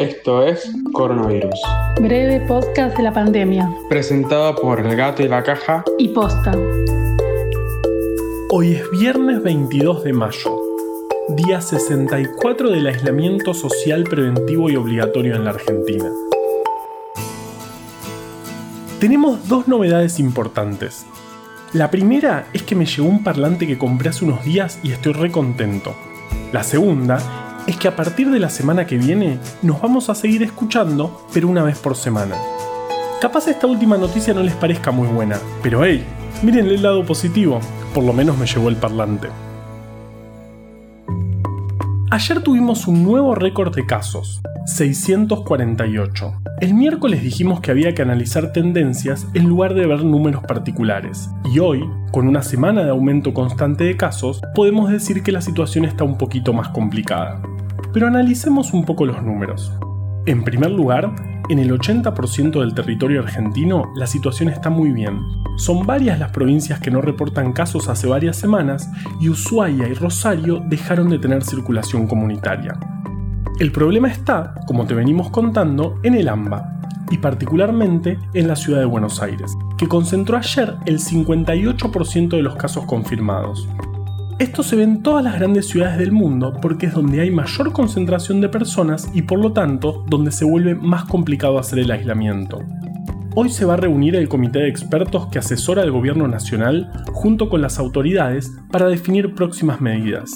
Esto es Coronavirus. Breve podcast de la pandemia. Presentado por El Gato y la Caja y Posta. Hoy es viernes 22 de mayo, día 64 del aislamiento social preventivo y obligatorio en la Argentina. Tenemos dos novedades importantes. La primera es que me llegó un parlante que compré hace unos días y estoy re contento. La segunda es que a partir de la semana que viene nos vamos a seguir escuchando, pero una vez por semana. Capaz esta última noticia no les parezca muy buena, pero hey, miren el lado positivo, por lo menos me llevó el parlante. Ayer tuvimos un nuevo récord de casos, 648. El miércoles dijimos que había que analizar tendencias en lugar de ver números particulares. Y hoy, con una semana de aumento constante de casos, podemos decir que la situación está un poquito más complicada. Pero analicemos un poco los números. En primer lugar, en el 80% del territorio argentino la situación está muy bien. Son varias las provincias que no reportan casos hace varias semanas y Ushuaia y Rosario dejaron de tener circulación comunitaria. El problema está, como te venimos contando, en el AMBA, y particularmente en la ciudad de Buenos Aires, que concentró ayer el 58% de los casos confirmados. Esto se ve en todas las grandes ciudades del mundo porque es donde hay mayor concentración de personas y por lo tanto donde se vuelve más complicado hacer el aislamiento. Hoy se va a reunir el comité de expertos que asesora al gobierno nacional junto con las autoridades para definir próximas medidas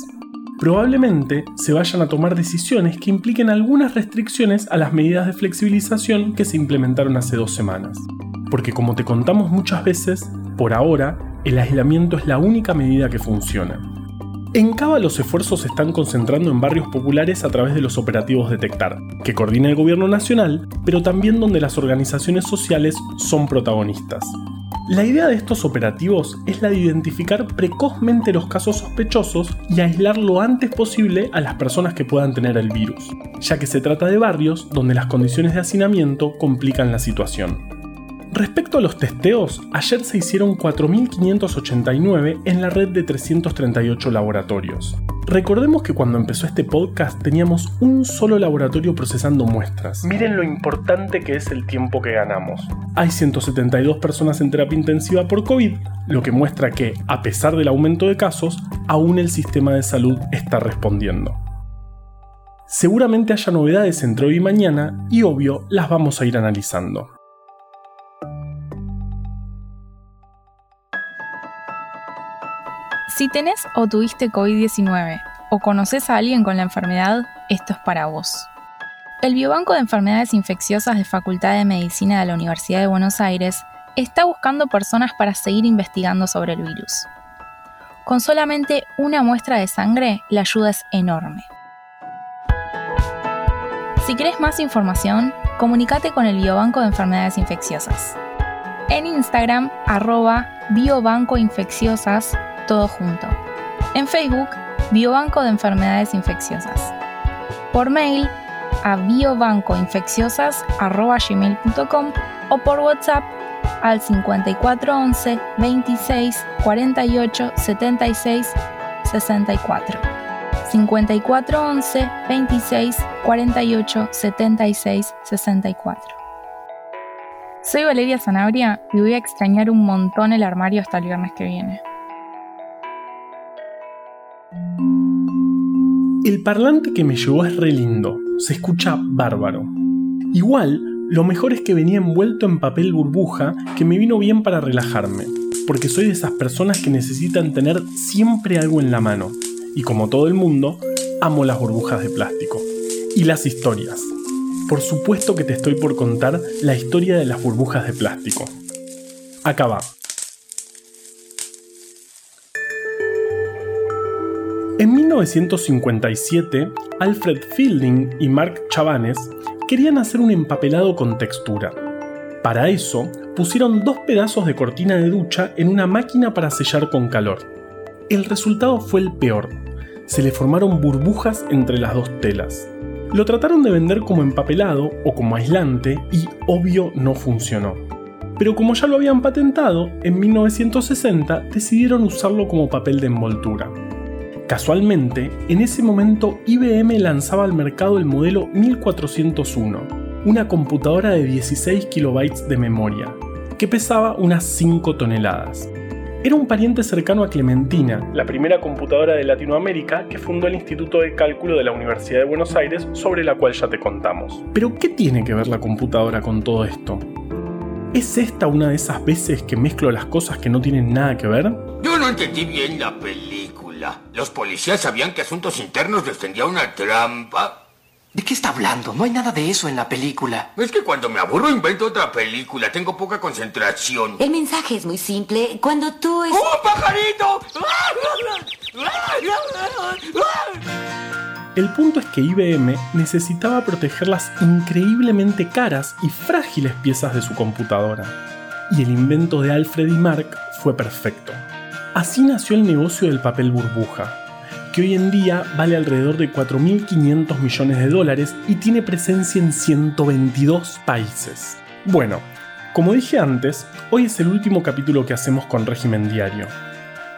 probablemente se vayan a tomar decisiones que impliquen algunas restricciones a las medidas de flexibilización que se implementaron hace dos semanas. Porque como te contamos muchas veces, por ahora, el aislamiento es la única medida que funciona. En Cava los esfuerzos se están concentrando en barrios populares a través de los operativos Detectar, que coordina el gobierno nacional, pero también donde las organizaciones sociales son protagonistas. La idea de estos operativos es la de identificar precozmente los casos sospechosos y aislar lo antes posible a las personas que puedan tener el virus, ya que se trata de barrios donde las condiciones de hacinamiento complican la situación. Respecto a los testeos, ayer se hicieron 4.589 en la red de 338 laboratorios. Recordemos que cuando empezó este podcast teníamos un solo laboratorio procesando muestras. Miren lo importante que es el tiempo que ganamos. Hay 172 personas en terapia intensiva por COVID, lo que muestra que, a pesar del aumento de casos, aún el sistema de salud está respondiendo. Seguramente haya novedades entre hoy y mañana y obvio las vamos a ir analizando. Si tenés o tuviste COVID-19 o conoces a alguien con la enfermedad, esto es para vos. El Biobanco de Enfermedades Infecciosas de Facultad de Medicina de la Universidad de Buenos Aires está buscando personas para seguir investigando sobre el virus. Con solamente una muestra de sangre, la ayuda es enorme. Si querés más información, comunícate con el Biobanco de Enfermedades Infecciosas. En Instagram, arroba biobancoinfecciosas todo junto. En Facebook, Biobanco de Enfermedades Infecciosas. Por mail a biobancoinfecciosas.gmail.com o por WhatsApp al 5411 26 48 76 64. 5411 26 48 76 64. Soy Valeria Zanabria y voy a extrañar un montón el armario hasta el viernes que viene. El parlante que me llevó es re lindo, se escucha bárbaro. Igual, lo mejor es que venía envuelto en papel burbuja que me vino bien para relajarme, porque soy de esas personas que necesitan tener siempre algo en la mano. Y como todo el mundo, amo las burbujas de plástico. Y las historias. Por supuesto que te estoy por contar la historia de las burbujas de plástico. Acá va. En 1957, Alfred Fielding y Mark Chavanes querían hacer un empapelado con textura. Para eso, pusieron dos pedazos de cortina de ducha en una máquina para sellar con calor. El resultado fue el peor. Se le formaron burbujas entre las dos telas. Lo trataron de vender como empapelado o como aislante y obvio no funcionó. Pero como ya lo habían patentado, en 1960 decidieron usarlo como papel de envoltura. Casualmente, en ese momento IBM lanzaba al mercado el modelo 1401, una computadora de 16 kilobytes de memoria, que pesaba unas 5 toneladas. Era un pariente cercano a Clementina, la primera computadora de Latinoamérica que fundó el Instituto de Cálculo de la Universidad de Buenos Aires, sobre la cual ya te contamos. Pero, ¿qué tiene que ver la computadora con todo esto? ¿Es esta una de esas veces que mezclo las cosas que no tienen nada que ver? No entendí bien la película. Los policías sabían que Asuntos Internos les tendía una trampa. ¿De qué está hablando? No hay nada de eso en la película. Es que cuando me aburro invento otra película. Tengo poca concentración. El mensaje es muy simple. Cuando tú es... ¡Oh, pajarito! El punto es que IBM necesitaba proteger las increíblemente caras y frágiles piezas de su computadora. Y el invento de Alfred y Mark fue perfecto. Así nació el negocio del papel burbuja, que hoy en día vale alrededor de 4.500 millones de dólares y tiene presencia en 122 países. Bueno, como dije antes, hoy es el último capítulo que hacemos con régimen diario.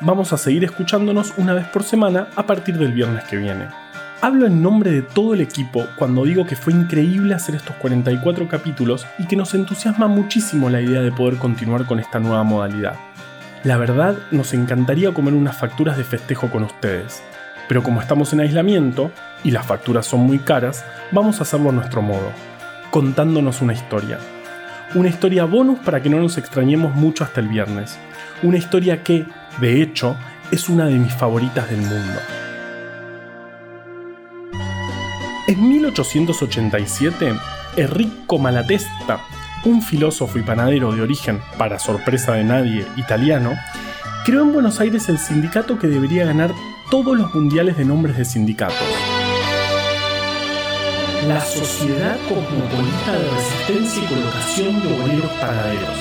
Vamos a seguir escuchándonos una vez por semana a partir del viernes que viene. Hablo en nombre de todo el equipo cuando digo que fue increíble hacer estos 44 capítulos y que nos entusiasma muchísimo la idea de poder continuar con esta nueva modalidad. La verdad, nos encantaría comer unas facturas de festejo con ustedes, pero como estamos en aislamiento y las facturas son muy caras, vamos a hacerlo a nuestro modo, contándonos una historia. Una historia bonus para que no nos extrañemos mucho hasta el viernes. Una historia que, de hecho, es una de mis favoritas del mundo. En 1887, Enrico Malatesta, un filósofo y panadero de origen, para sorpresa de nadie, italiano, creó en Buenos Aires el sindicato que debería ganar todos los mundiales de nombres de sindicatos. La Sociedad Cosmopolita de Resistencia y Colocación de Obreros Panaderos.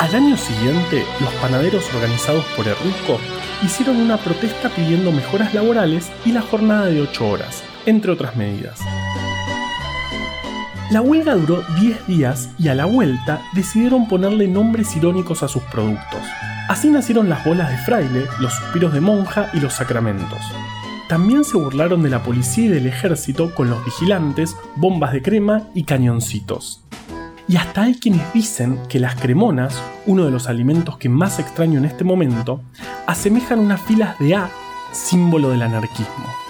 Al año siguiente, los panaderos organizados por Enrico hicieron una protesta pidiendo mejoras laborales y la jornada de 8 horas, entre otras medidas. La huelga duró 10 días y a la vuelta decidieron ponerle nombres irónicos a sus productos. Así nacieron las bolas de fraile, los suspiros de monja y los sacramentos. También se burlaron de la policía y del ejército con los vigilantes, bombas de crema y cañoncitos. Y hasta hay quienes dicen que las cremonas, uno de los alimentos que más extraño en este momento, asemejan unas filas de A, símbolo del anarquismo.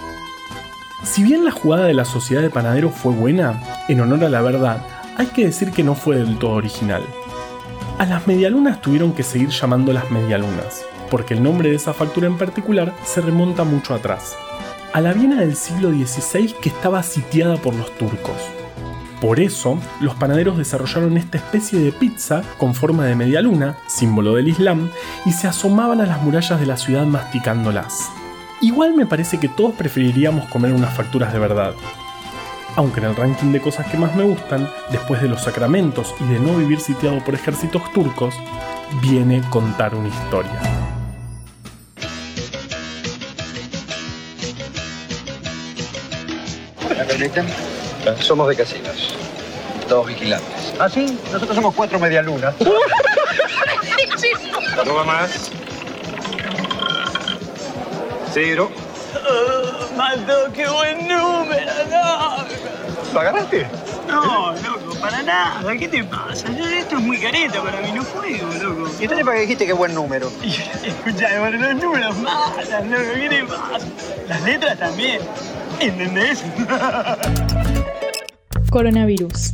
Si bien la jugada de la sociedad de panaderos fue buena, en honor a la verdad, hay que decir que no fue del todo original. A las medialunas tuvieron que seguir llamándolas medialunas, porque el nombre de esa factura en particular se remonta mucho atrás, a la Viena del siglo XVI que estaba sitiada por los turcos. Por eso, los panaderos desarrollaron esta especie de pizza con forma de media luna, símbolo del Islam, y se asomaban a las murallas de la ciudad masticándolas. Igual me parece que todos preferiríamos comer unas facturas de verdad. Aunque en el ranking de cosas que más me gustan, después de los sacramentos y de no vivir sitiado por ejércitos turcos, viene contar una historia. ¿Me permiten? Somos de casinos. Dos vigilantes. ¿Ah, sí? Nosotros somos cuatro medialunas. ¿No va más? Cero. Maldo, qué buen número, no. ¿Lo agarraste? No, loco, para nada. ¿Qué te pasa? Yo- Esto es muy careta para mí, no juego, loco. ¿Y entonces para qué dijiste qué buen número? Escucha, bueno, los números matan, loco, ¿qué te pasa? Las letras también. ¿Entendés? Coronavirus.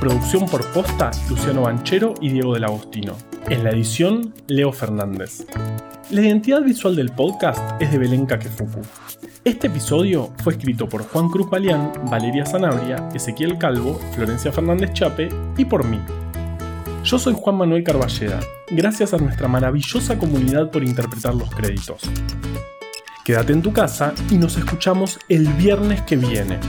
Producción por Posta, Luciano Banchero y Diego del Agostino. En la edición, Leo Fernández. La identidad visual del podcast es de Belén Kakefuku. Este episodio fue escrito por Juan Cruz Balián, Valeria Sanabria, Ezequiel Calvo, Florencia Fernández Chape y por mí. Yo soy Juan Manuel Carballeda. Gracias a nuestra maravillosa comunidad por interpretar los créditos. Quédate en tu casa y nos escuchamos el viernes que viene.